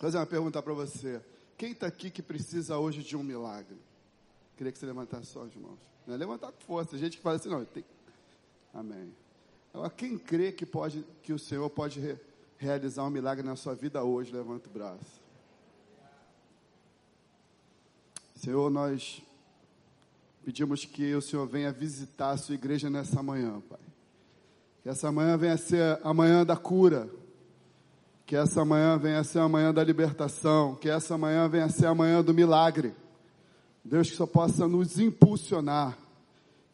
Fazer uma pergunta para você. Quem está aqui que precisa hoje de um milagre? Queria que você levantasse suas mãos. Não é levantar com força. Tem gente que fala assim, não, tem... Amém. Agora, quem crê que, pode, que o Senhor pode re, realizar um milagre na sua vida hoje, levanta o braço. Senhor, nós pedimos que o Senhor venha visitar a sua igreja nessa manhã, Pai. Que essa manhã venha ser a manhã da cura. Que essa manhã venha a ser a manhã da libertação. Que essa manhã venha a ser a manhã do milagre. Deus, que só possa nos impulsionar.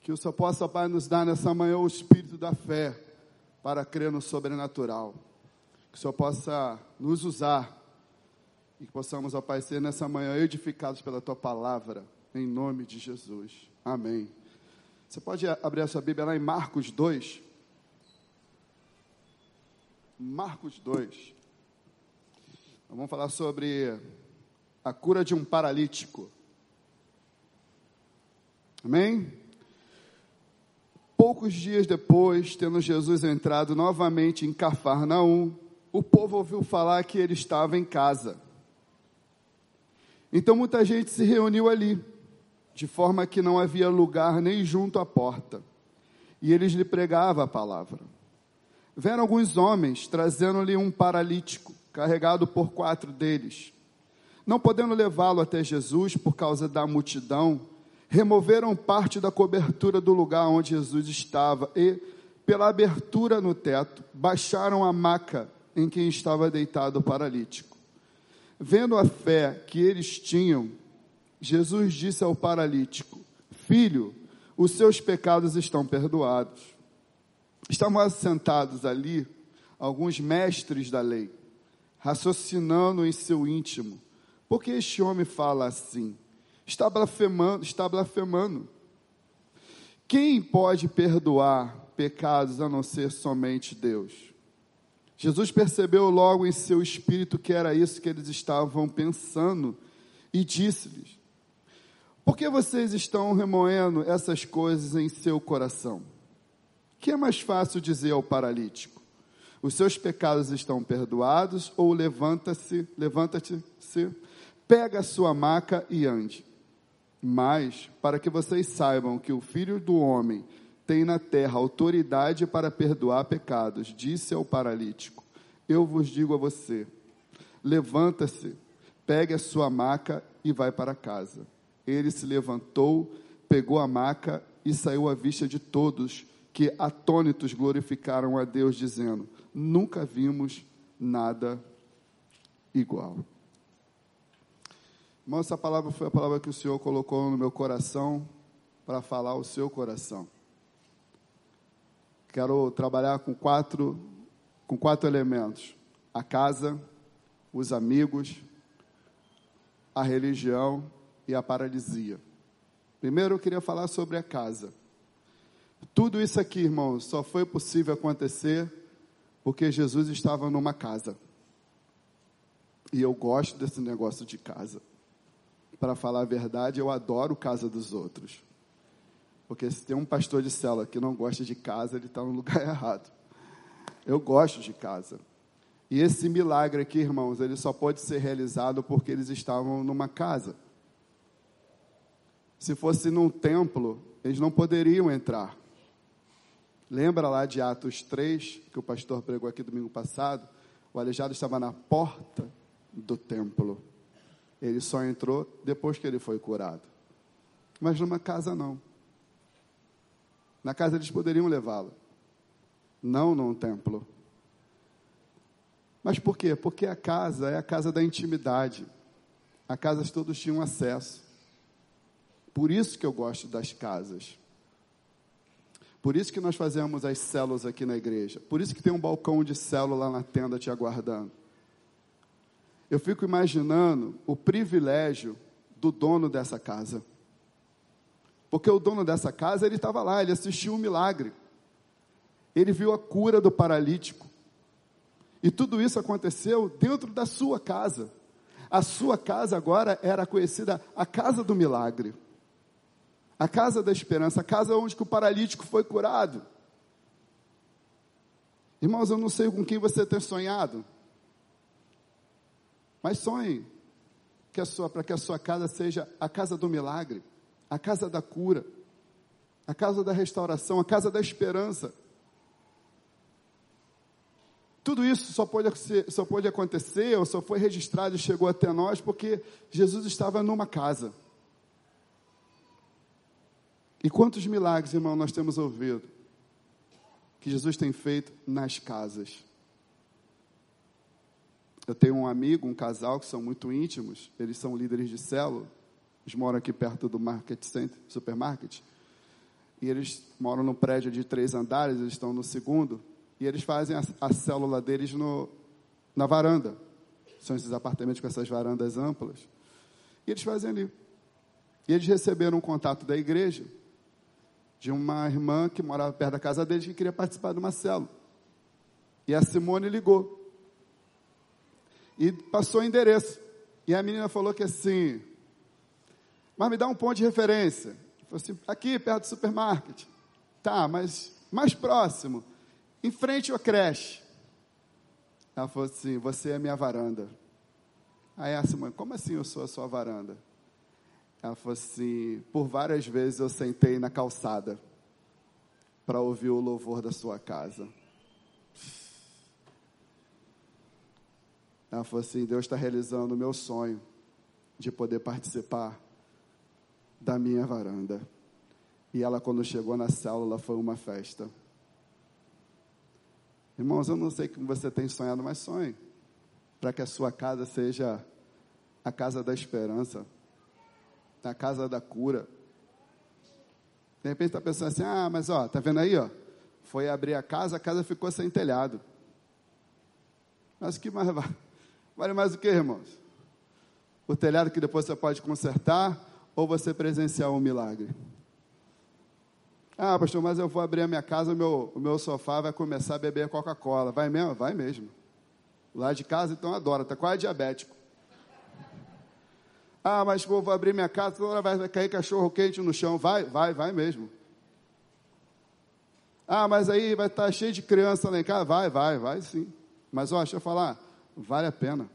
Que o Senhor possa, Pai, nos dar nessa manhã o espírito da fé para crer no sobrenatural. Que o Senhor possa nos usar e que possamos, ó Pai, ser nessa manhã edificados pela Tua palavra, em nome de Jesus. Amém. Você pode abrir a sua Bíblia lá em Marcos 2. Marcos 2. Vamos falar sobre a cura de um paralítico. Amém? Poucos dias depois, tendo Jesus entrado novamente em Cafarnaum, o povo ouviu falar que ele estava em casa. Então muita gente se reuniu ali, de forma que não havia lugar nem junto à porta. E eles lhe pregavam a palavra. Vieram alguns homens trazendo-lhe um paralítico, carregado por quatro deles. Não podendo levá-lo até Jesus por causa da multidão, removeram parte da cobertura do lugar onde Jesus estava e, pela abertura no teto, baixaram a maca em que estava deitado o paralítico. Vendo a fé que eles tinham, Jesus disse ao paralítico: Filho, os seus pecados estão perdoados. Estavam assentados ali alguns mestres da lei, raciocinando em seu íntimo: por que este homem fala assim? Está blasfemando, está blasfemando. Quem pode perdoar pecados a não ser somente Deus? Jesus percebeu logo em seu espírito que era isso que eles estavam pensando e disse-lhes: Por que vocês estão remoendo essas coisas em seu coração? Que é mais fácil dizer ao paralítico: Os seus pecados estão perdoados, ou levanta-se, levanta-se, pega a sua maca e ande. Mas, para que vocês saibam que o filho do homem tem na terra autoridade para perdoar pecados, disse ao paralítico: Eu vos digo a você: levanta-se, pegue a sua maca e vai para casa. Ele se levantou, pegou a maca e saiu à vista de todos, que atônitos glorificaram a Deus, dizendo: Nunca vimos nada igual. Irmão, essa palavra foi a palavra que o Senhor colocou no meu coração para falar ao seu coração. Quero trabalhar com quatro, com quatro elementos: a casa, os amigos, a religião e a paralisia. Primeiro eu queria falar sobre a casa. Tudo isso aqui, irmãos, só foi possível acontecer porque Jesus estava numa casa. E eu gosto desse negócio de casa. Para falar a verdade, eu adoro casa dos outros. Porque se tem um pastor de célula que não gosta de casa, ele está no lugar errado. Eu gosto de casa. E esse milagre aqui, irmãos, ele só pode ser realizado porque eles estavam numa casa. Se fosse num templo, eles não poderiam entrar. Lembra lá de Atos 3, que o pastor pregou aqui domingo passado? O aleijado estava na porta do templo. Ele só entrou depois que ele foi curado. Mas numa casa não. Na casa eles poderiam levá-lo, não num templo. Mas por quê? Porque a casa é a casa da intimidade. A casa todos tinham acesso. Por isso que eu gosto das casas. Por isso que nós fazemos as células aqui na igreja. Por isso que tem um balcão de célula lá na tenda te aguardando. Eu fico imaginando o privilégio do dono dessa casa. Porque o dono dessa casa, ele estava lá, ele assistiu um milagre. Ele viu a cura do paralítico. E tudo isso aconteceu dentro da sua casa. A sua casa agora era conhecida a casa do milagre. A casa da esperança, a casa onde o paralítico foi curado. Irmãos, eu não sei com quem você tem sonhado. Mas sonhe que para que a sua casa seja a casa do milagre, a casa da cura, a casa da restauração, a casa da esperança. Tudo isso só pode, só pode acontecer, ou só foi registrado e chegou até nós, porque Jesus estava numa casa. E quantos milagres, irmão, nós temos ouvido que Jesus tem feito nas casas? Eu tenho um amigo, um casal que são muito íntimos, eles são líderes de célula, eles moram aqui perto do Market Center, supermarket, e eles moram no prédio de três andares, eles estão no segundo, e eles fazem a, a célula deles no, na varanda. São esses apartamentos com essas varandas amplas. E eles fazem ali. E eles receberam um contato da igreja de uma irmã que morava perto da casa deles que queria participar de uma célula. E a Simone ligou. E passou o endereço. E a menina falou que assim, mas me dá um ponto de referência. Falou assim, aqui perto do supermarket. Tá, mas mais próximo, em frente à creche. Ela falou assim, você é minha varanda. Aí a Simone, como assim eu sou a sua varanda? Ela falou assim: por várias vezes eu sentei na calçada para ouvir o louvor da sua casa. Ela falou assim: Deus está realizando o meu sonho de poder participar da minha varanda. E ela, quando chegou na célula, foi uma festa. Irmãos, eu não sei como você tem sonhado, mas sonhe para que a sua casa seja a casa da esperança na casa da cura. De repente está pensando assim, ah, mas ó, tá vendo aí, ó? Foi abrir a casa, a casa ficou sem telhado. Mas que mais vale? Vale mais o que, irmãos? O telhado que depois você pode consertar ou você presenciar um milagre? Ah, pastor, mas eu vou abrir a minha casa, o meu, o meu sofá vai começar a beber Coca-Cola. Vai mesmo? Vai mesmo. Lá de casa, então adora, está quase diabético. Ah, mas vou, vou abrir minha casa, toda hora vai, cair cachorro quente no chão. Vai, vai, vai mesmo. Ah, mas aí vai estar cheio de criança lá em casa. Vai, vai, vai sim. Mas ó, deixa eu falar, vale a pena.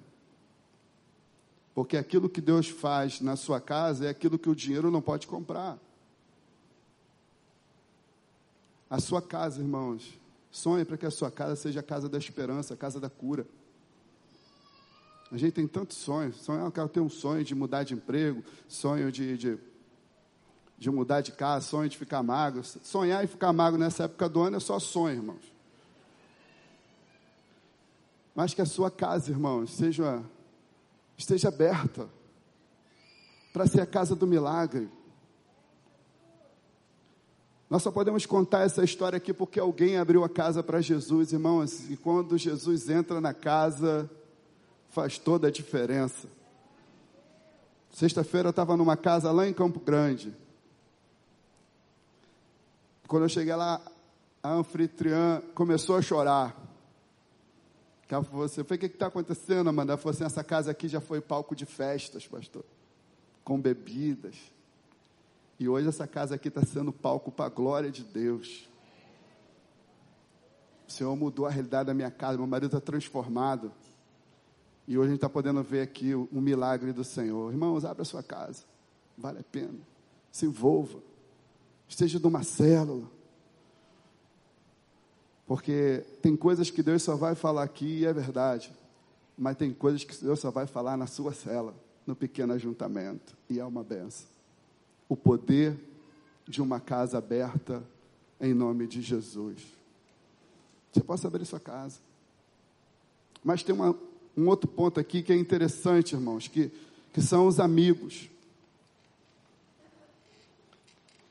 Porque aquilo que Deus faz na sua casa é aquilo que o dinheiro não pode comprar. A sua casa, irmãos, sonhe para que a sua casa seja a casa da esperança, a casa da cura. A gente tem tantos sonhos. Sonho, eu quero ter um sonho de mudar de emprego, sonho de, de, de mudar de casa, sonho de ficar magro. Sonhar e ficar magro nessa época do ano é só sonho, irmãos. Mas que a sua casa, irmãos, seja, esteja aberta para ser a casa do milagre. Nós só podemos contar essa história aqui porque alguém abriu a casa para Jesus, irmãos, e quando Jesus entra na casa, faz toda a diferença. Sexta-feira eu estava numa casa lá em Campo Grande. Quando eu cheguei lá, a anfitriã começou a chorar. Ela falou assim, o que está acontecendo, Amanda? Ela falou assim, essa casa aqui já foi palco de festas, pastor. Com bebidas. E hoje essa casa aqui está sendo palco para a glória de Deus. O Senhor mudou a realidade da minha casa, meu marido está transformado. E hoje a gente está podendo ver aqui o, o milagre do Senhor. Irmãos, abra a sua casa. Vale a pena. Se envolva. Esteja numa célula. Porque tem coisas que Deus só vai falar aqui e é verdade. Mas tem coisas que Deus só vai falar na sua cela, no pequeno ajuntamento. E é uma benção. O poder de uma casa aberta em nome de Jesus. Você pode abrir sua casa. Mas tem uma, um outro ponto aqui que é interessante, irmãos, que, que são os amigos.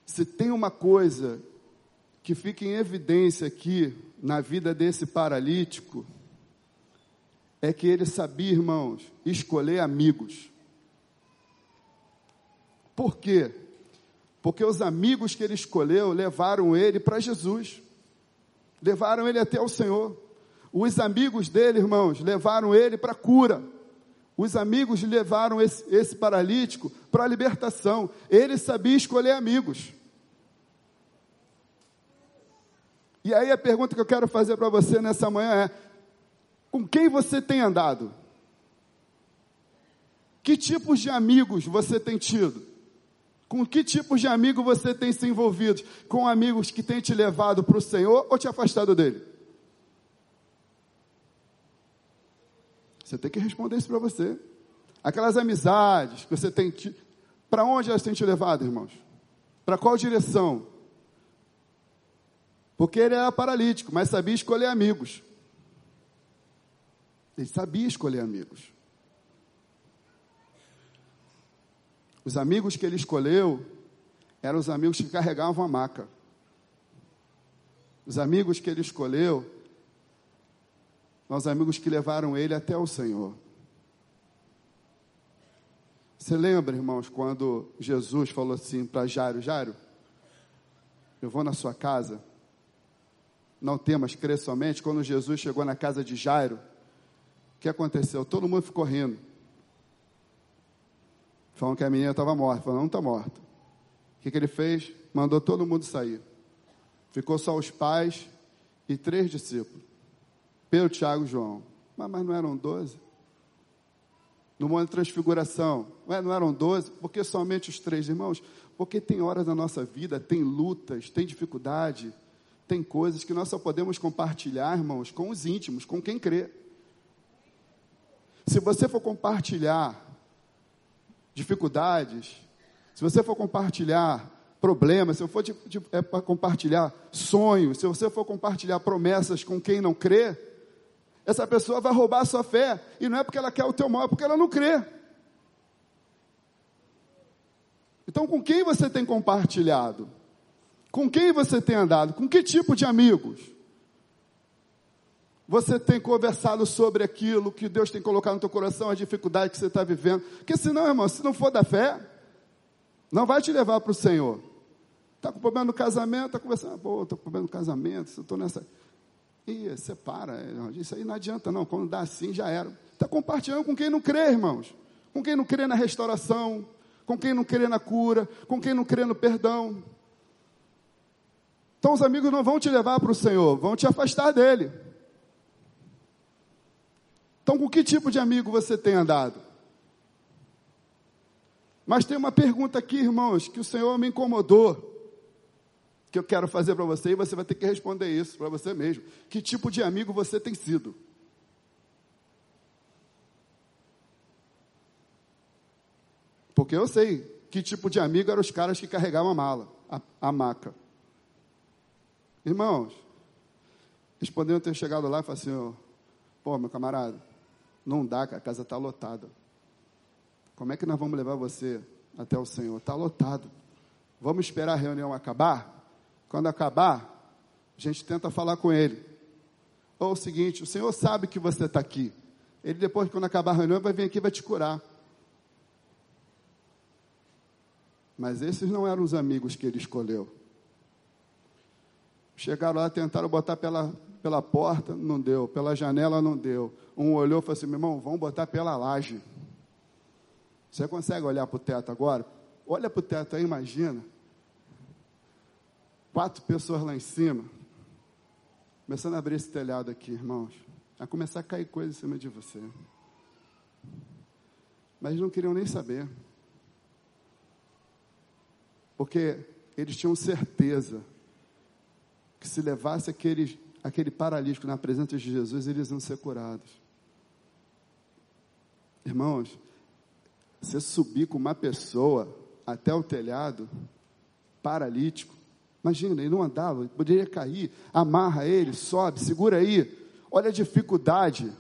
Se tem uma coisa que fica em evidência aqui na vida desse paralítico, é que ele sabia, irmãos, escolher amigos. Por quê? Porque os amigos que ele escolheu levaram ele para Jesus, levaram ele até o Senhor. Os amigos dele, irmãos, levaram ele para cura. Os amigos levaram esse, esse paralítico para a libertação. Ele sabia escolher amigos. E aí a pergunta que eu quero fazer para você nessa manhã é: com quem você tem andado? Que tipos de amigos você tem tido? Com que tipos de amigo você tem se envolvido? Com amigos que têm te levado para o Senhor ou te afastado dele? Você tem que responder isso para você. Aquelas amizades que você tem. Te... Para onde elas têm te levado, irmãos? Para qual direção? Porque ele era paralítico, mas sabia escolher amigos. Ele sabia escolher amigos. Os amigos que ele escolheu eram os amigos que carregavam a maca. Os amigos que ele escolheu são os amigos que levaram ele até o Senhor. Você lembra, irmãos, quando Jesus falou assim para Jairo: Jairo, eu vou na sua casa. Não temas, crê somente. Quando Jesus chegou na casa de Jairo, o que aconteceu? Todo mundo ficou rindo. Falando que a menina estava morta. Falando, não está morta. O que, que ele fez? Mandou todo mundo sair. Ficou só os pais e três discípulos. Pedro, Tiago e João. Mas, mas não eram doze? No monte de transfiguração, não eram doze? Por que somente os três irmãos? Porque tem horas na nossa vida, tem lutas, tem dificuldade, tem coisas que nós só podemos compartilhar, irmãos, com os íntimos, com quem crê. Se você for compartilhar dificuldades, se você for compartilhar problemas, se for de, de, é compartilhar sonhos, se você for compartilhar promessas com quem não crê, essa pessoa vai roubar a sua fé. E não é porque ela quer o teu mal, é porque ela não crê. Então, com quem você tem compartilhado? Com quem você tem andado? Com que tipo de amigos? Você tem conversado sobre aquilo que Deus tem colocado no teu coração, a dificuldade que você está vivendo. Porque senão, irmão, se não for da fé, não vai te levar para o Senhor. Está com problema no casamento, está conversando, pô, estou com problema no casamento, estou nessa. Ih, separa, isso aí não adianta não, quando dá assim já era. Está compartilhando com quem não crê, irmãos. Com quem não crê na restauração, com quem não crê na cura, com quem não crê no perdão. Então os amigos não vão te levar para o Senhor, vão te afastar dele. Então, com que tipo de amigo você tem andado? Mas tem uma pergunta aqui, irmãos, que o Senhor me incomodou, que eu quero fazer para você, e você vai ter que responder isso para você mesmo. Que tipo de amigo você tem sido? Porque eu sei que tipo de amigo eram os caras que carregavam a mala, a, a maca. Irmãos, eles poderiam ter chegado lá e falado assim, oh, pô, meu camarada, não dá, a casa está lotada. Como é que nós vamos levar você até o Senhor? Está lotado. Vamos esperar a reunião acabar? Quando acabar, a gente tenta falar com ele. Ou o seguinte, o Senhor sabe que você está aqui. Ele depois, quando acabar a reunião, vai vir aqui e vai te curar. Mas esses não eram os amigos que ele escolheu. Chegaram lá, tentaram botar pela, pela porta, não deu. Pela janela, não deu. Um olhou e falou assim: meu irmão, vamos botar pela laje. Você consegue olhar para o teto agora? Olha para o teto aí, imagina. Quatro pessoas lá em cima. Começando a abrir esse telhado aqui, irmãos. Vai começar a cair coisa em cima de você. Mas não queriam nem saber. Porque eles tinham certeza que se levasse aquele, aquele paralítico na presença de Jesus, eles iam ser curados. Irmãos, você subir com uma pessoa até o telhado, paralítico, imagina, ele não andava, poderia cair, amarra ele, sobe, segura aí, olha a dificuldade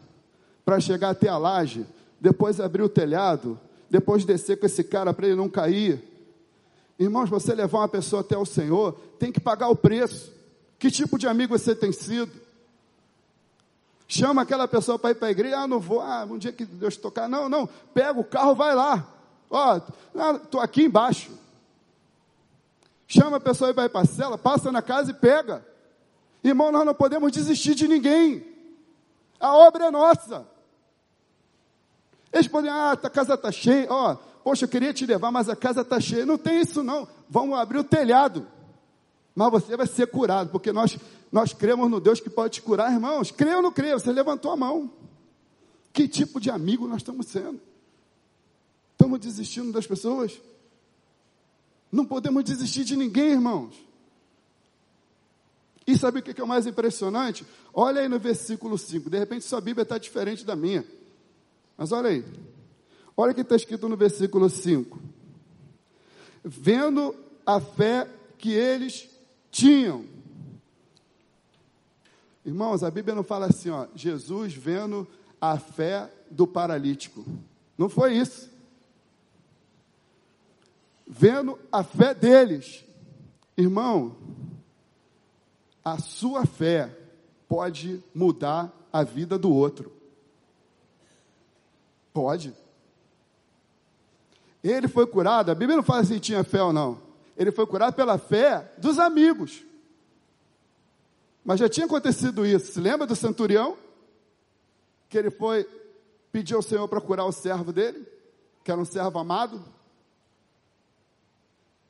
para chegar até a laje, depois abrir o telhado, depois descer com esse cara para ele não cair. Irmãos, você levar uma pessoa até o Senhor, tem que pagar o preço. Que tipo de amigo você tem sido? Chama aquela pessoa para ir para a igreja, ah, não vou, ah, um dia que Deus tocar. Não, não, pega o carro, vai lá. Ó, estou aqui embaixo. Chama a pessoa para ir para a cela, passa na casa e pega. Irmão, nós não podemos desistir de ninguém. A obra é nossa. Eles podem, ah, a casa está cheia, ó, poxa, eu queria te levar, mas a casa está cheia. Não tem isso não. Vamos abrir o telhado. Mas você vai ser curado, porque nós nós cremos no Deus que pode te curar, irmãos. Creia ou não creia? Você levantou a mão. Que tipo de amigo nós estamos sendo? Estamos desistindo das pessoas? Não podemos desistir de ninguém, irmãos. E sabe o que é o mais impressionante? Olha aí no versículo 5. De repente sua Bíblia está diferente da minha. Mas olha aí. Olha o que está escrito no versículo 5. Vendo a fé que eles tinham. Irmãos, a Bíblia não fala assim, ó, Jesus vendo a fé do paralítico. Não foi isso. Vendo a fé deles. Irmão, a sua fé pode mudar a vida do outro. Pode. Ele foi curado, a Bíblia não fala se tinha fé ou não. Ele foi curado pela fé dos amigos. Mas já tinha acontecido isso. Se lembra do centurião? Que ele foi pedir ao Senhor para curar o servo dele, que era um servo amado.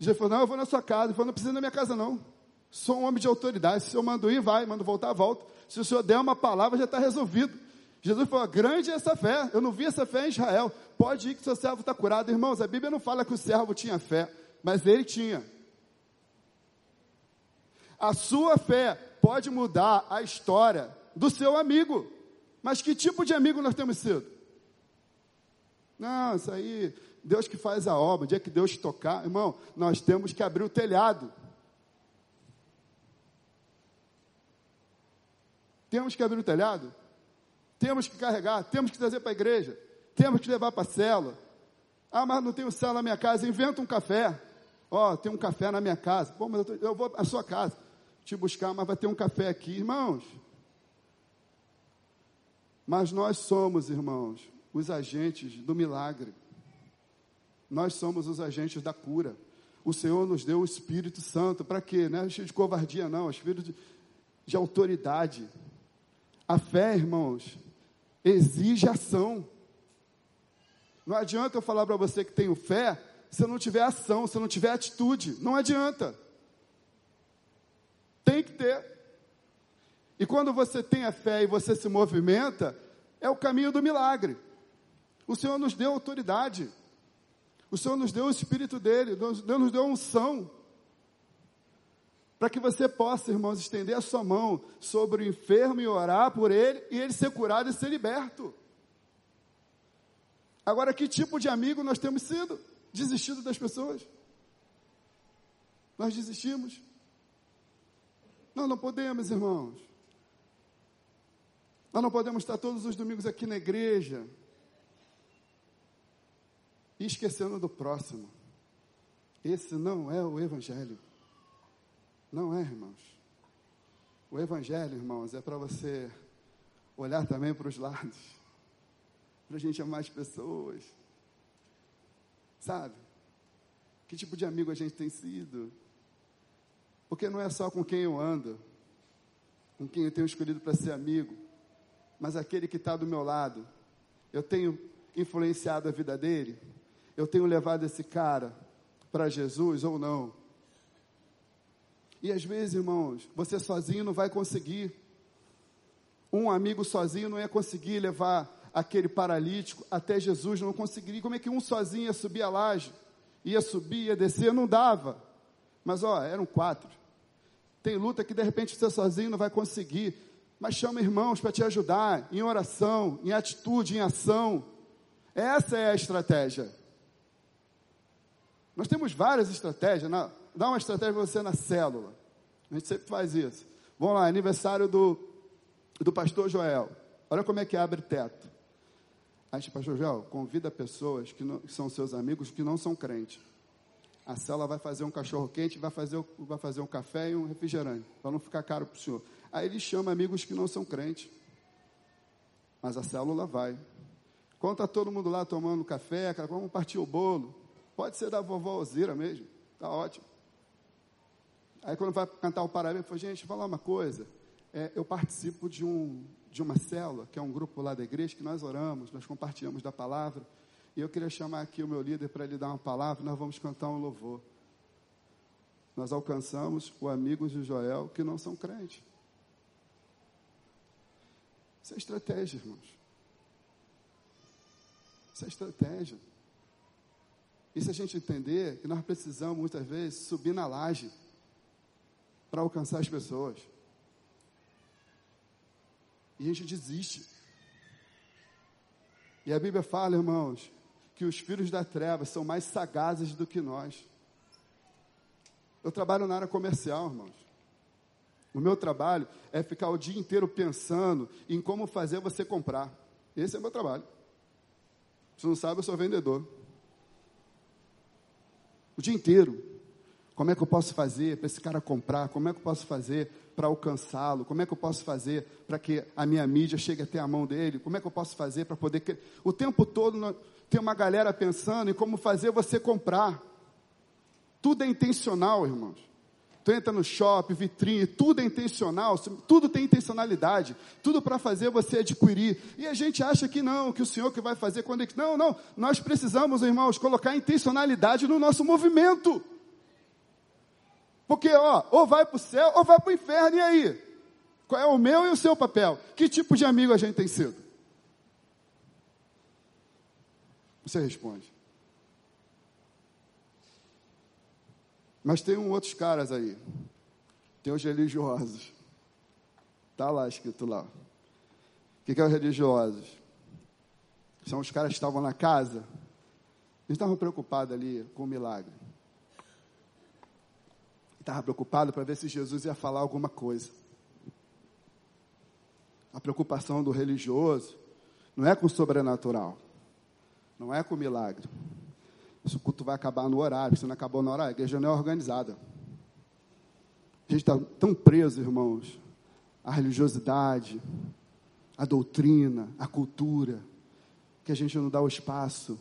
Jesus falou: Não, eu vou na sua casa. Ele falou: Não precisa na minha casa, não. Sou um homem de autoridade. Se o senhor manda ir, vai. Manda voltar, volta. Se o senhor der uma palavra, já está resolvido. Jesus falou: grande é essa fé. Eu não vi essa fé em Israel. Pode ir que seu servo está curado. Irmãos, a Bíblia não fala que o servo tinha fé, mas ele tinha. A sua fé pode mudar a história do seu amigo. Mas que tipo de amigo nós temos sido? Não, isso aí, Deus que faz a obra, o dia que Deus tocar, irmão, nós temos que abrir o telhado. Temos que abrir o telhado, temos que carregar, temos que trazer para a igreja, temos que levar para a célula. Ah, mas não tenho célula na minha casa, inventa um café. Ó, oh, tem um café na minha casa. Bom, mas eu, tô, eu vou à sua casa te buscar, mas vai ter um café aqui, irmãos. Mas nós somos, irmãos, os agentes do milagre. Nós somos os agentes da cura. O Senhor nos deu o Espírito Santo. Para quê? Não é de covardia, não. É espírito de, de autoridade. A fé, irmãos, exige ação. Não adianta eu falar para você que tenho fé se eu não tiver ação, se eu não tiver atitude. Não adianta. Tem que ter. E quando você tem a fé e você se movimenta, é o caminho do milagre. O Senhor nos deu autoridade. O Senhor nos deu o Espírito dele. Deus nos deu unção para que você possa, irmãos, estender a sua mão sobre o enfermo e orar por ele, e ele ser curado e ser liberto. Agora, que tipo de amigo nós temos sido? Desistido das pessoas? Nós desistimos? Nós não podemos, irmãos. Nós não podemos estar todos os domingos aqui na igreja e esquecendo do próximo. Esse não é o Evangelho. Não é, irmãos. O Evangelho, irmãos, é para você olhar também para os lados, para a gente amar as pessoas. Sabe? Que tipo de amigo a gente tem sido? Porque não é só com quem eu ando, com quem eu tenho escolhido para ser amigo, mas aquele que está do meu lado. Eu tenho influenciado a vida dele? Eu tenho levado esse cara para Jesus ou não? E às vezes, irmãos, você sozinho não vai conseguir. Um amigo sozinho não ia conseguir levar aquele paralítico até Jesus, não conseguiria. Como é que um sozinho ia subir a laje? Ia subir, ia descer, não dava. Mas ó, eram quatro. Tem luta que de repente você sozinho não vai conseguir. Mas chama irmãos para te ajudar em oração, em atitude, em ação. Essa é a estratégia. Nós temos várias estratégias. Não? dá uma estratégia para você na célula. A gente sempre faz isso. Vamos lá, aniversário do, do pastor Joel. Olha como é que abre teto. Aí, pastor Joel, convida pessoas que, não, que são seus amigos que não são crentes. A célula vai fazer um cachorro quente, vai fazer, vai fazer um café e um refrigerante, para não ficar caro para o senhor. Aí ele chama amigos que não são crentes. Mas a célula vai. Está todo mundo lá tomando café, vamos partir o bolo. Pode ser da vovó Ozira mesmo. Está ótimo. Aí quando vai cantar o parabéns, falei, gente, falar uma coisa. É, eu participo de, um, de uma célula, que é um grupo lá da igreja, que nós oramos, nós compartilhamos da palavra. E eu queria chamar aqui o meu líder para ele dar uma palavra, nós vamos cantar um louvor. Nós alcançamos o amigos de Joel que não são crentes. Isso é estratégia, irmãos. Isso é estratégia. Se a gente entender que nós precisamos, muitas vezes, subir na laje para alcançar as pessoas. E a gente desiste. E a Bíblia fala, irmãos, que os filhos da treva são mais sagazes do que nós. Eu trabalho na área comercial, irmãos. O meu trabalho é ficar o dia inteiro pensando em como fazer você comprar. Esse é o meu trabalho. Se não sabe, eu sou vendedor. O dia inteiro. Como é que eu posso fazer para esse cara comprar? Como é que eu posso fazer para alcançá-lo? Como é que eu posso fazer para que a minha mídia chegue até a mão dele? Como é que eu posso fazer para poder. O tempo todo tem uma galera pensando em como fazer você comprar. Tudo é intencional, irmãos. Tu entra no shopping, vitrine, tudo é intencional, tudo tem intencionalidade, tudo para fazer você adquirir. E a gente acha que não, que o Senhor que vai fazer quando ele... Não, não, nós precisamos, irmãos, colocar intencionalidade no nosso movimento. Porque, ó, ou vai para o céu ou vai para o inferno, e aí? Qual é o meu e o seu papel? Que tipo de amigo a gente tem sido? Você responde. Mas tem um outros caras aí. Tem os religiosos. Está lá escrito lá. O que, que é os religiosos? São os caras que estavam na casa. Eles estavam preocupados ali com o milagre. Estavam preocupados para ver se Jesus ia falar alguma coisa. A preocupação do religioso não é com o sobrenatural. Não é com o milagre. Esse culto vai acabar no horário. Se não acabou no horário, a igreja não é organizada. A gente está tão preso, irmãos, à religiosidade, à doutrina, à cultura, que a gente não dá o espaço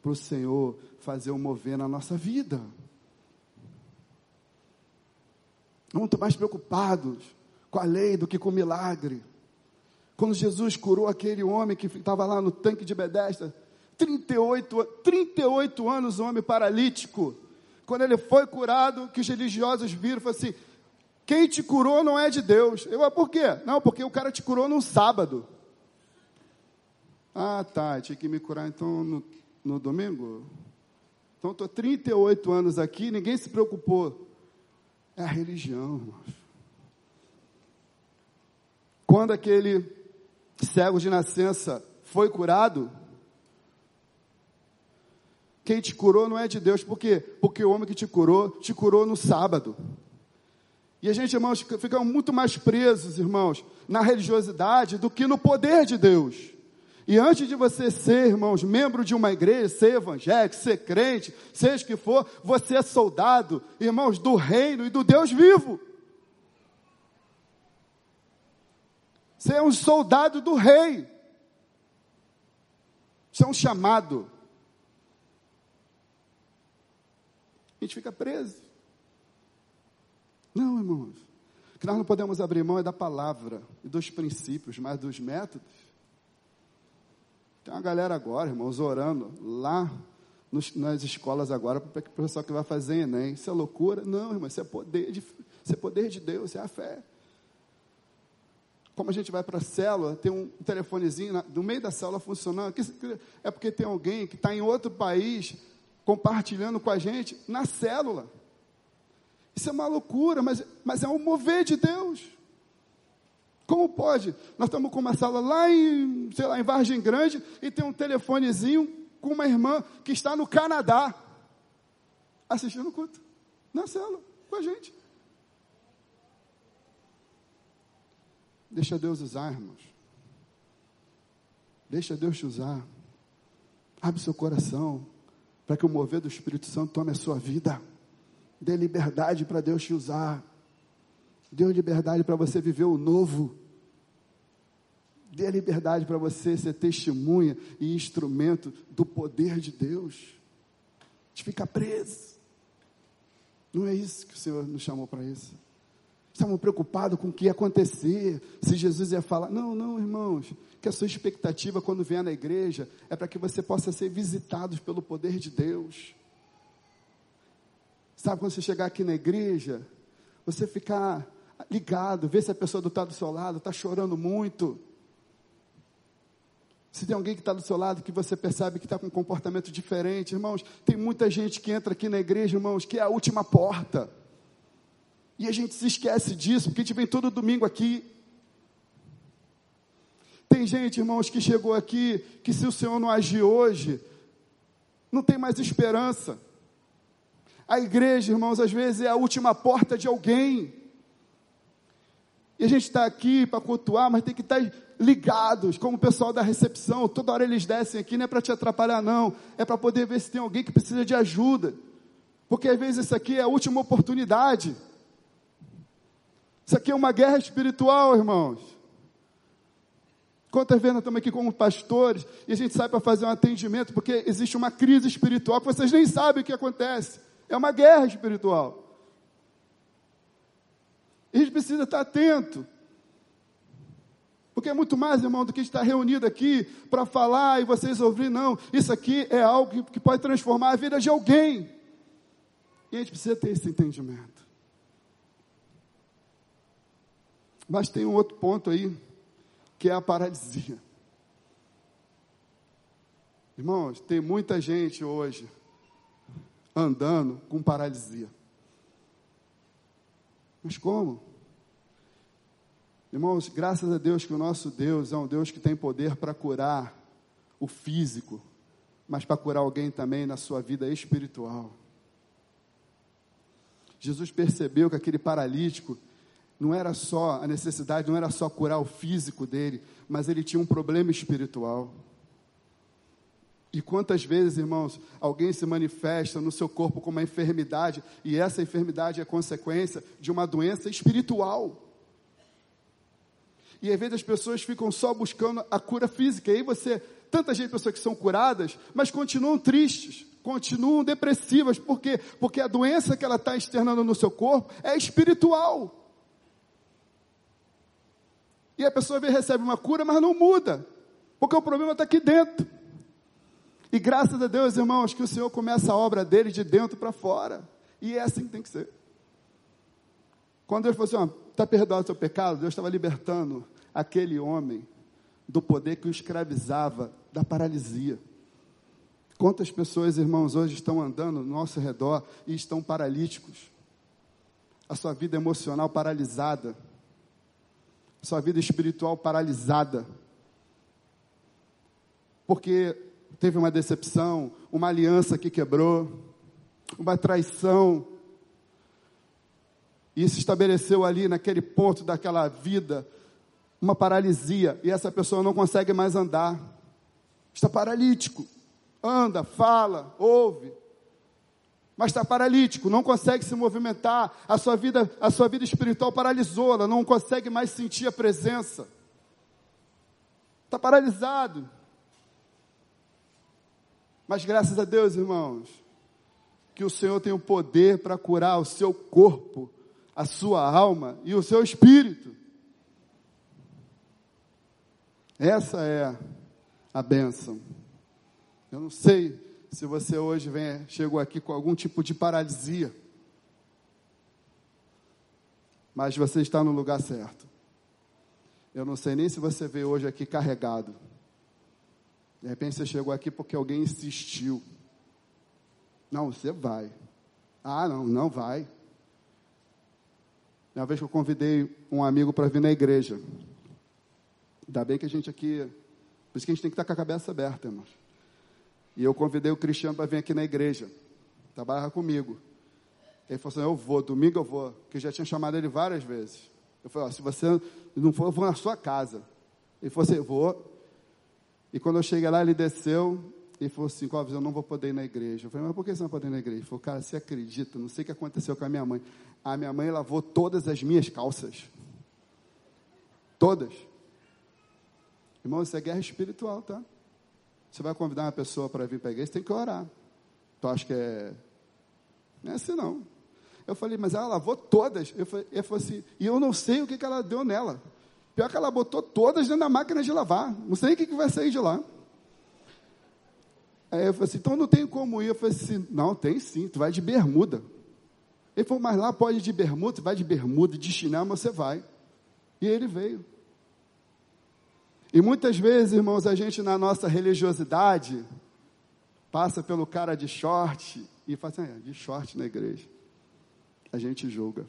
para o Senhor fazer o mover na nossa vida. Muito mais preocupados com a lei do que com o milagre. Quando Jesus curou aquele homem que estava lá no tanque de Bedesda, 38, 38 anos, um homem paralítico. Quando ele foi curado, que os religiosos viram falaram assim: quem te curou não é de Deus. Eu, por quê? Não, porque o cara te curou num sábado. Ah, tá, tinha que me curar então no, no domingo? Então estou 38 anos aqui, ninguém se preocupou. É a religião, irmãos. Quando aquele cego de nascença foi curado, quem te curou não é de Deus. Por quê? Porque o homem que te curou, te curou no sábado. E a gente, irmãos, fica muito mais presos, irmãos, na religiosidade do que no poder de Deus. E antes de você ser, irmãos, membro de uma igreja, ser evangélico, ser crente, seja o que for, você é soldado, irmãos, do reino e do Deus vivo. Você é um soldado do rei. Você é um chamado. A gente fica preso. Não, irmãos. O que nós não podemos abrir mão é da palavra e dos princípios, mas dos métodos. Tem uma galera agora, irmãos, orando lá nos, nas escolas agora para o pessoal que vai fazer Enem. Isso é loucura? Não, irmão, isso é poder de, isso é poder de Deus, isso é a fé. Como a gente vai para a célula, tem um telefonezinho no meio da célula funcionando. É porque tem alguém que está em outro país compartilhando com a gente na célula. Isso é uma loucura, mas, mas é um mover de Deus. Como pode? Nós estamos com uma sala lá em, sei lá, em Vargem Grande e tem um telefonezinho com uma irmã que está no Canadá assistindo o culto, na célula, com a gente. Deixa Deus usar, irmãos. Deixa Deus te usar. Abre seu coração para que o mover do Espírito Santo tome a sua vida. Dê liberdade para Deus te usar. Dê liberdade para você viver o novo. Dê liberdade para você ser testemunha e instrumento do poder de Deus. A gente fica preso. Não é isso que o Senhor nos chamou para isso. Estavam preocupados com o que ia acontecer, se Jesus ia falar. Não, não, irmãos que a sua expectativa quando vier na igreja é para que você possa ser visitado pelo poder de Deus. Sabe quando você chegar aqui na igreja, você ficar ligado, ver se a pessoa do, tá do seu lado está chorando muito. Se tem alguém que está do seu lado que você percebe que está com um comportamento diferente, irmãos, tem muita gente que entra aqui na igreja, irmãos, que é a última porta. E a gente se esquece disso, porque a gente vem todo domingo aqui. Tem gente, irmãos, que chegou aqui, que se o Senhor não agir hoje, não tem mais esperança. A igreja, irmãos, às vezes é a última porta de alguém. E a gente está aqui para cultuar, mas tem que estar tá ligados, como o pessoal da recepção, toda hora eles descem aqui, não é para te atrapalhar, não, é para poder ver se tem alguém que precisa de ajuda, porque às vezes isso aqui é a última oportunidade. Isso aqui é uma guerra espiritual, irmãos. Quantas vezes nós estamos aqui como pastores e a gente sai para fazer um atendimento porque existe uma crise espiritual que vocês nem sabem o que acontece. É uma guerra espiritual. E a gente precisa estar atento. Porque é muito mais, irmão, do que estar reunido aqui para falar e vocês ouvir, não. Isso aqui é algo que pode transformar a vida de alguém. E a gente precisa ter esse entendimento. Mas tem um outro ponto aí, que é a paralisia. Irmãos, tem muita gente hoje andando com paralisia. Mas como? Irmãos, graças a Deus que o nosso Deus é um Deus que tem poder para curar o físico, mas para curar alguém também na sua vida espiritual. Jesus percebeu que aquele paralítico não era só a necessidade, não era só curar o físico dele, mas ele tinha um problema espiritual. E quantas vezes, irmãos, alguém se manifesta no seu corpo com uma enfermidade, e essa enfermidade é consequência de uma doença espiritual. E às vezes as pessoas ficam só buscando a cura física. E aí você, tanta gente, pessoas que são curadas, mas continuam tristes, continuam depressivas. Por quê? Porque a doença que ela está externando no seu corpo é espiritual. E a pessoa vem, recebe uma cura, mas não muda. Porque o problema está aqui dentro. E graças a Deus, irmãos, que o Senhor começa a obra dele de dentro para fora. E é assim que tem que ser. Quando Deus falou assim, está perdoado o seu pecado, Deus estava libertando aquele homem do poder que o escravizava, da paralisia. Quantas pessoas, irmãos, hoje estão andando no nosso redor e estão paralíticos? A sua vida emocional paralisada sua vida espiritual paralisada. Porque teve uma decepção, uma aliança que quebrou, uma traição. E se estabeleceu ali naquele ponto daquela vida uma paralisia e essa pessoa não consegue mais andar. Está paralítico. Anda, fala, ouve, mas está paralítico, não consegue se movimentar, a sua vida, a sua vida espiritual paralisou, ela não consegue mais sentir a presença. Está paralisado. Mas graças a Deus, irmãos, que o Senhor tem o poder para curar o seu corpo, a sua alma e o seu espírito. Essa é a bênção. Eu não sei se você hoje vem, chegou aqui com algum tipo de paralisia, mas você está no lugar certo. Eu não sei nem se você veio hoje aqui carregado. De repente você chegou aqui porque alguém insistiu. Não, você vai. Ah, não, não vai. Uma vez que eu convidei um amigo para vir na igreja. Ainda bem que a gente aqui. Por isso que a gente tem que estar com a cabeça aberta, irmãos. E eu convidei o Cristiano para vir aqui na igreja, trabalhar comigo. Ele falou assim: Eu vou, domingo eu vou, eu já tinha chamado ele várias vezes. Eu falei: oh, Se você não for, eu vou na sua casa. Ele falou assim: vou. E quando eu cheguei lá, ele desceu e falou assim: Clóvis, eu não vou poder ir na igreja. Eu falei: Mas por que você não pode ir na igreja? Ele falou: Cara, você acredita? Não sei o que aconteceu com a minha mãe. A minha mãe lavou todas as minhas calças. Todas. Irmão, isso é guerra espiritual, tá? Você vai convidar uma pessoa para vir para a igreja, tem que orar. Tu acha que é. Não é assim não. Eu falei, mas ela lavou todas. Eu falei, eu falei assim, e eu não sei o que, que ela deu nela. Pior que ela botou todas dentro da máquina de lavar. Não sei o que, que vai sair de lá. Aí eu falei assim, então não tem como ir. Eu falei assim, não, tem sim, tu vai de bermuda. Ele falou, mas lá pode ir de bermuda, tu vai de bermuda, de chinelo, mas você vai. E ele veio. E muitas vezes, irmãos, a gente na nossa religiosidade passa pelo cara de short e fala assim, ah, de short na igreja. A gente julga.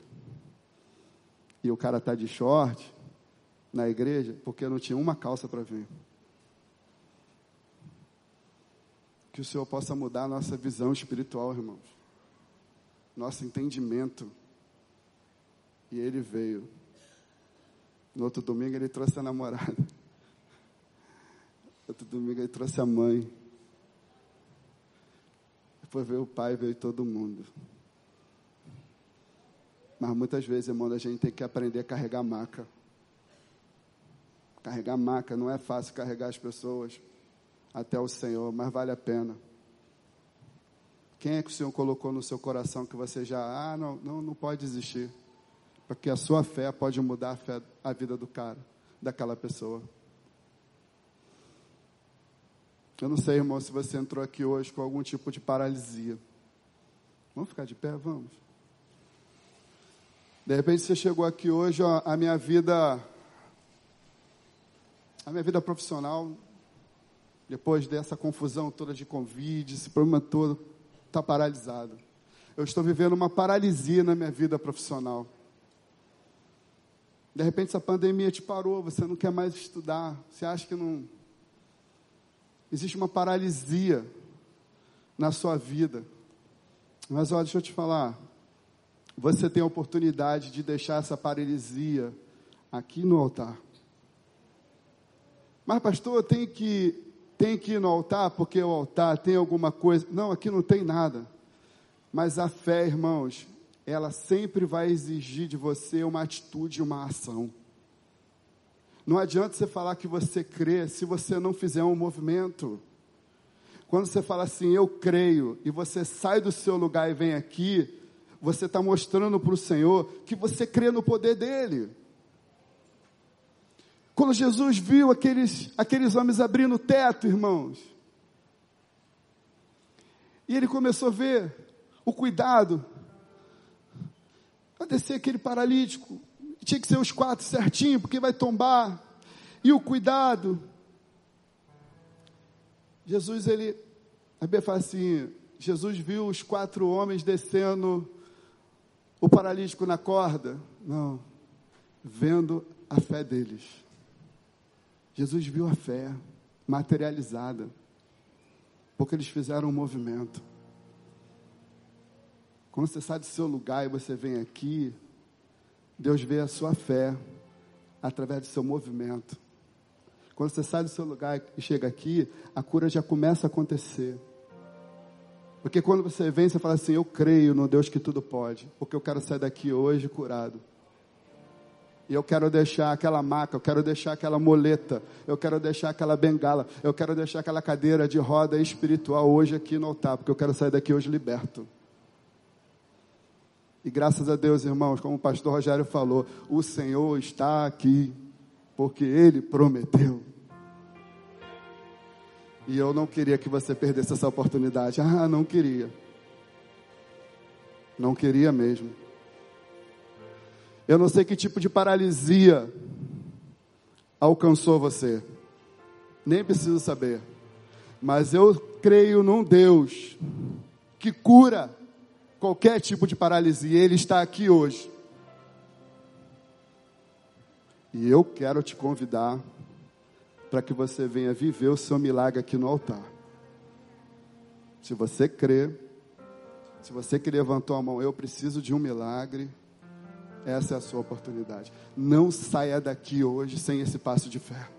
E o cara está de short na igreja porque não tinha uma calça para vir. Que o Senhor possa mudar a nossa visão espiritual, irmãos. Nosso entendimento. E ele veio. No outro domingo ele trouxe a namorada. Outro domingo ele trouxe a mãe. Depois veio o pai, veio todo mundo. Mas muitas vezes, irmão, a gente tem que aprender a carregar maca. Carregar maca não é fácil carregar as pessoas até o Senhor, mas vale a pena. Quem é que o Senhor colocou no seu coração que você já, ah, não, não, não pode desistir? Porque a sua fé pode mudar a, fé, a vida do cara, daquela pessoa. Eu não sei, irmão, se você entrou aqui hoje com algum tipo de paralisia. Vamos ficar de pé? Vamos. De repente você chegou aqui hoje, ó, a minha vida, a minha vida profissional, depois dessa confusão toda de convite, esse problema todo, está paralisado. Eu estou vivendo uma paralisia na minha vida profissional. De repente essa pandemia te parou, você não quer mais estudar, você acha que não, existe uma paralisia na sua vida. Mas olha, deixa eu te falar. Você tem a oportunidade de deixar essa paralisia aqui no altar. Mas, pastor, tem que, tem que ir no altar porque o altar tem alguma coisa. Não, aqui não tem nada. Mas a fé, irmãos, ela sempre vai exigir de você uma atitude, uma ação. Não adianta você falar que você crê se você não fizer um movimento. Quando você fala assim, eu creio, e você sai do seu lugar e vem aqui, você está mostrando para o Senhor que você crê no poder dele. Quando Jesus viu aqueles, aqueles homens abrindo o teto, irmãos, e ele começou a ver o cuidado, a descer aquele paralítico, tinha que ser os quatro certinho, porque vai tombar. E o cuidado. Jesus, ele, a Bíblia fala assim, Jesus viu os quatro homens descendo o paralítico na corda. Não, vendo a fé deles. Jesus viu a fé materializada, porque eles fizeram um movimento. Quando você sai do seu lugar e você vem aqui, Deus vê a sua fé através do seu movimento. Quando você sai do seu lugar e chega aqui, a cura já começa a acontecer. Porque quando você vem, você fala assim: Eu creio no Deus que tudo pode, porque eu quero sair daqui hoje curado. E eu quero deixar aquela maca, eu quero deixar aquela moleta, eu quero deixar aquela bengala, eu quero deixar aquela cadeira de roda espiritual hoje aqui no altar, porque eu quero sair daqui hoje liberto. E graças a Deus, irmãos, como o pastor Rogério falou, o Senhor está aqui, porque Ele prometeu. E eu não queria que você perdesse essa oportunidade. Ah, não queria. Não queria mesmo. Eu não sei que tipo de paralisia alcançou você. Nem preciso saber. Mas eu creio num Deus que cura qualquer tipo de paralisia. Ele está aqui hoje. E eu quero te convidar para que você venha viver o seu milagre aqui no altar. Se você crê, se você que levantou a mão, eu preciso de um milagre, essa é a sua oportunidade. Não saia daqui hoje sem esse passo de fé.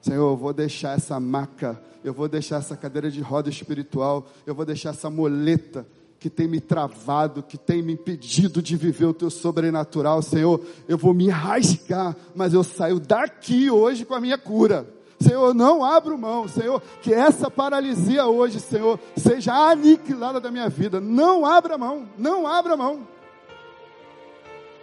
Senhor, eu vou deixar essa maca, eu vou deixar essa cadeira de roda espiritual, eu vou deixar essa moleta que tem me travado, que tem me impedido de viver o teu sobrenatural, Senhor, eu vou me rasgar, mas eu saio daqui hoje com a minha cura. Senhor, não abro mão, Senhor, que essa paralisia hoje, Senhor, seja aniquilada da minha vida. Não abra mão, não abra mão.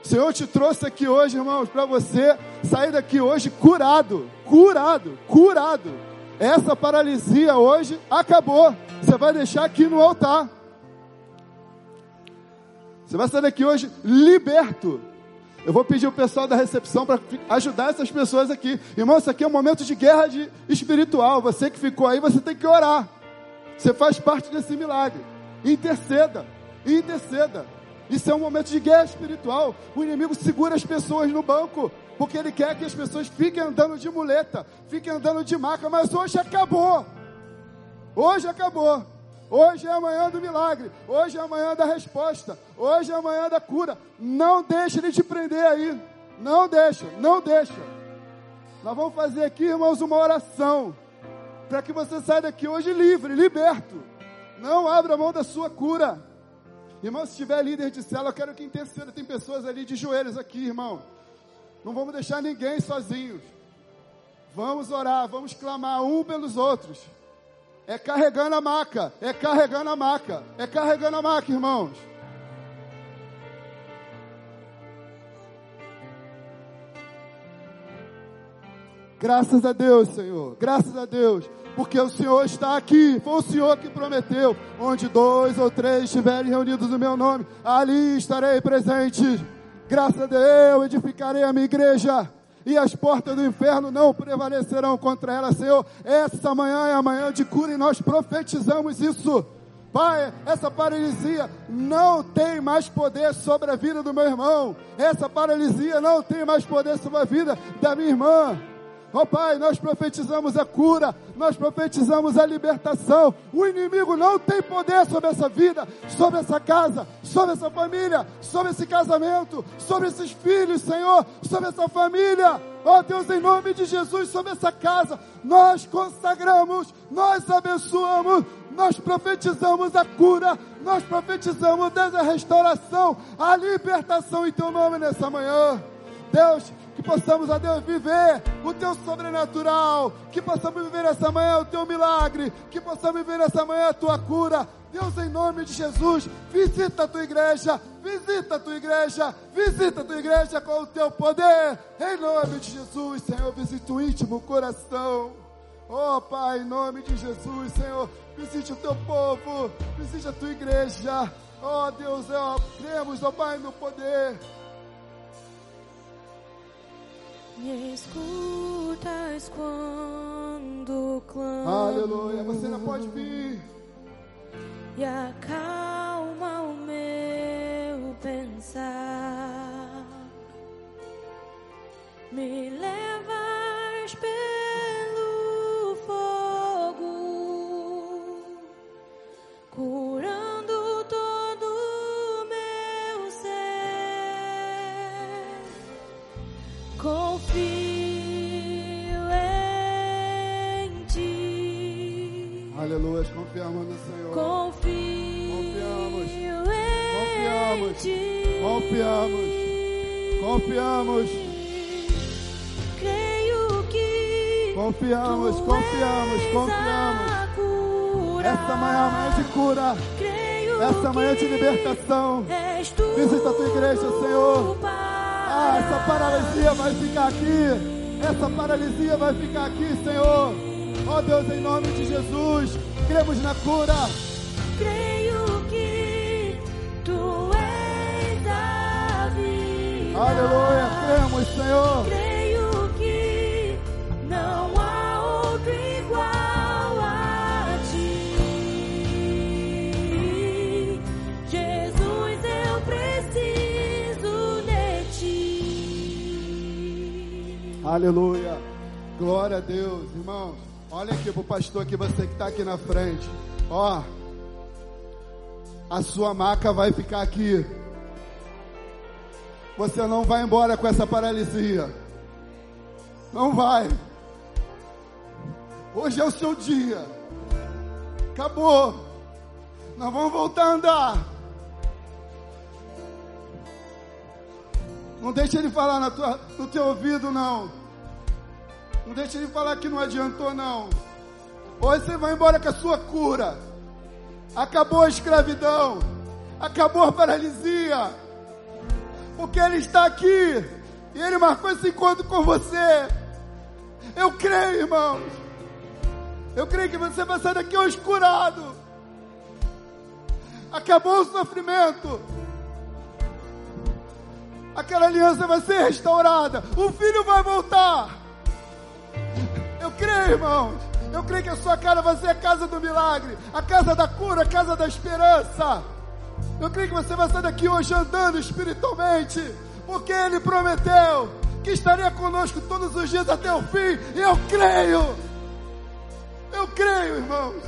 Senhor te trouxe aqui hoje, irmãos, para você sair daqui hoje curado, curado, curado. Essa paralisia hoje acabou. Você vai deixar aqui no altar. Você vai sair daqui hoje liberto. Eu vou pedir o pessoal da recepção para ajudar essas pessoas aqui. Irmão, isso aqui é um momento de guerra de espiritual. Você que ficou aí, você tem que orar. Você faz parte desse milagre. Interceda, interceda. Isso é um momento de guerra espiritual. O inimigo segura as pessoas no banco, porque ele quer que as pessoas fiquem andando de muleta, fiquem andando de maca, mas hoje acabou. Hoje acabou. Hoje é amanhã do milagre. Hoje é amanhã da resposta. Hoje é amanhã da cura. Não deixe ele te prender aí. Não deixa, não deixa. Nós vamos fazer aqui, irmãos, uma oração. Para que você saia daqui hoje livre, liberto. Não abra mão da sua cura. Irmão, se tiver líder de célula, eu quero que interceda. Tem pessoas ali de joelhos aqui, irmão. Não vamos deixar ninguém sozinhos. Vamos orar, vamos clamar um pelos outros. É carregando a maca, é carregando a maca, é carregando a maca, irmãos. Graças a Deus, Senhor, graças a Deus, porque o Senhor está aqui, foi o Senhor que prometeu: onde dois ou três estiverem reunidos no meu nome, ali estarei presente. Graças a Deus, eu edificarei a minha igreja e as portas do inferno não prevalecerão contra ela, Senhor. Essa manhã é a manhã de cura e nós profetizamos isso. Pai, essa paralisia não tem mais poder sobre a vida do meu irmão. Essa paralisia não tem mais poder sobre a vida da minha irmã. Ó oh, Pai, nós profetizamos a cura, nós profetizamos a libertação. O inimigo não tem poder sobre essa vida, sobre essa casa, sobre essa família, sobre esse casamento, sobre esses filhos, Senhor, sobre essa família. Ó oh, Deus, em nome de Jesus, sobre essa casa, nós consagramos, nós abençoamos, nós profetizamos a cura, nós profetizamos a restauração, a libertação em Teu nome nessa manhã. Deus, que possamos, ó Deus, viver o teu sobrenatural, que possamos viver essa manhã o teu milagre, que possamos viver essa manhã a tua cura. Deus, em nome de Jesus, visita a tua igreja, visita a tua igreja, visita a tua igreja com o teu poder, em nome de Jesus, Senhor, visita o íntimo coração. Oh Pai, em nome de Jesus, Senhor, visite o teu povo, visite a tua igreja. Oh Deus, ó, cremos, ó Pai, no poder. Me escutas quando clamo. Aleluia, você não pode vir. E acalma o meu pensar. Me levas pelo Aleluia, confiamos no Senhor. Confio confiamos. em confiamos. ti. Confiamos. Confiamos. Creio que confiamos, confiamos, confiamos. Essa manhã é manhã de cura. Essa manhã de libertação. Visita a tua igreja, Senhor. Ah, essa paralisia vai ficar aqui. Essa paralisia vai ficar aqui, Senhor. Ó oh, Deus, em nome de Jesus, cremos na cura. Creio que tu és a vida. Aleluia, cremos, Senhor. Creio que não há outro igual a ti. Jesus, eu preciso de ti. Aleluia. Glória a Deus, irmãos. Olha aqui pro pastor aqui, você que está aqui na frente. Ó, a sua maca vai ficar aqui. Você não vai embora com essa paralisia. Não vai. Hoje é o seu dia. Acabou. Nós vamos voltar a andar. Não deixe ele falar tua, no teu ouvido, não. Não deixe ele falar que não adiantou, não. Hoje você vai embora com a sua cura. Acabou a escravidão. Acabou a paralisia. Porque Ele está aqui. E Ele marcou esse encontro com você. Eu creio, irmãos. Eu creio que você vai sair daqui hoje curado. Acabou o sofrimento. Aquela aliança vai ser restaurada. O filho vai voltar. Creio, irmãos. Eu creio que a sua casa vai ser a casa do milagre, a casa da cura, a casa da esperança. Eu creio que você vai sair daqui hoje andando espiritualmente, porque Ele prometeu que estaria conosco todos os dias até o fim. E eu creio. Eu creio, irmãos.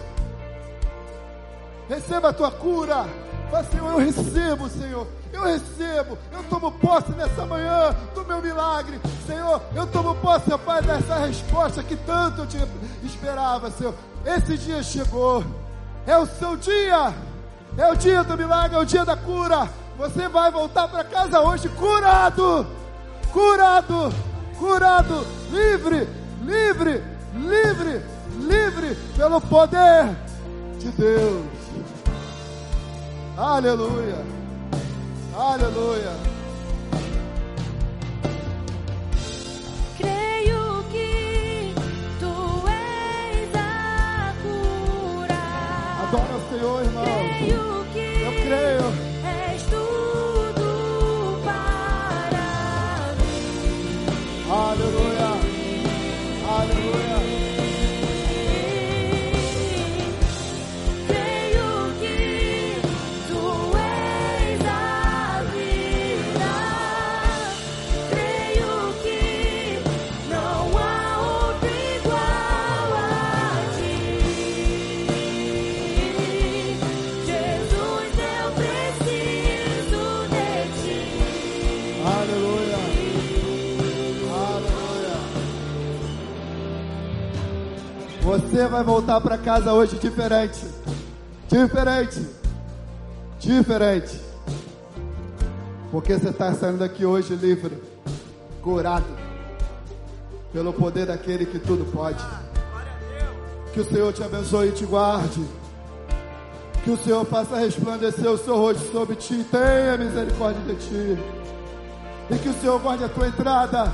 Receba a tua cura. Fala, Senhor, eu recebo, Senhor. Eu recebo. Eu tomo posse nessa manhã do meu milagre. Senhor, eu tomo posse, ó Pai, dessa resposta que tanto eu te esperava, Senhor. Esse dia chegou. É o seu dia. É o dia do milagre, é o dia da cura. Você vai voltar para casa hoje curado. Curado. Curado. Livre. Livre. Livre. Livre pelo poder de Deus. Aleluia. Aleluia. Creio que tu és a cura. Adora o Senhor, irmão. Você vai voltar para casa hoje diferente. Diferente. Diferente. Porque você está saindo daqui hoje livre, curado, pelo poder daquele que tudo pode. Que o Senhor te abençoe e te guarde. Que o Senhor faça resplandecer o seu rosto sobre ti e tenha misericórdia de ti. E que o Senhor guarde a tua entrada,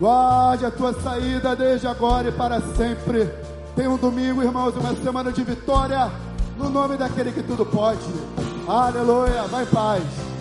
guarde a tua saída desde agora e para sempre. Tem um domingo, irmãos, uma semana de vitória, no nome daquele que tudo pode. Aleluia, vai em paz.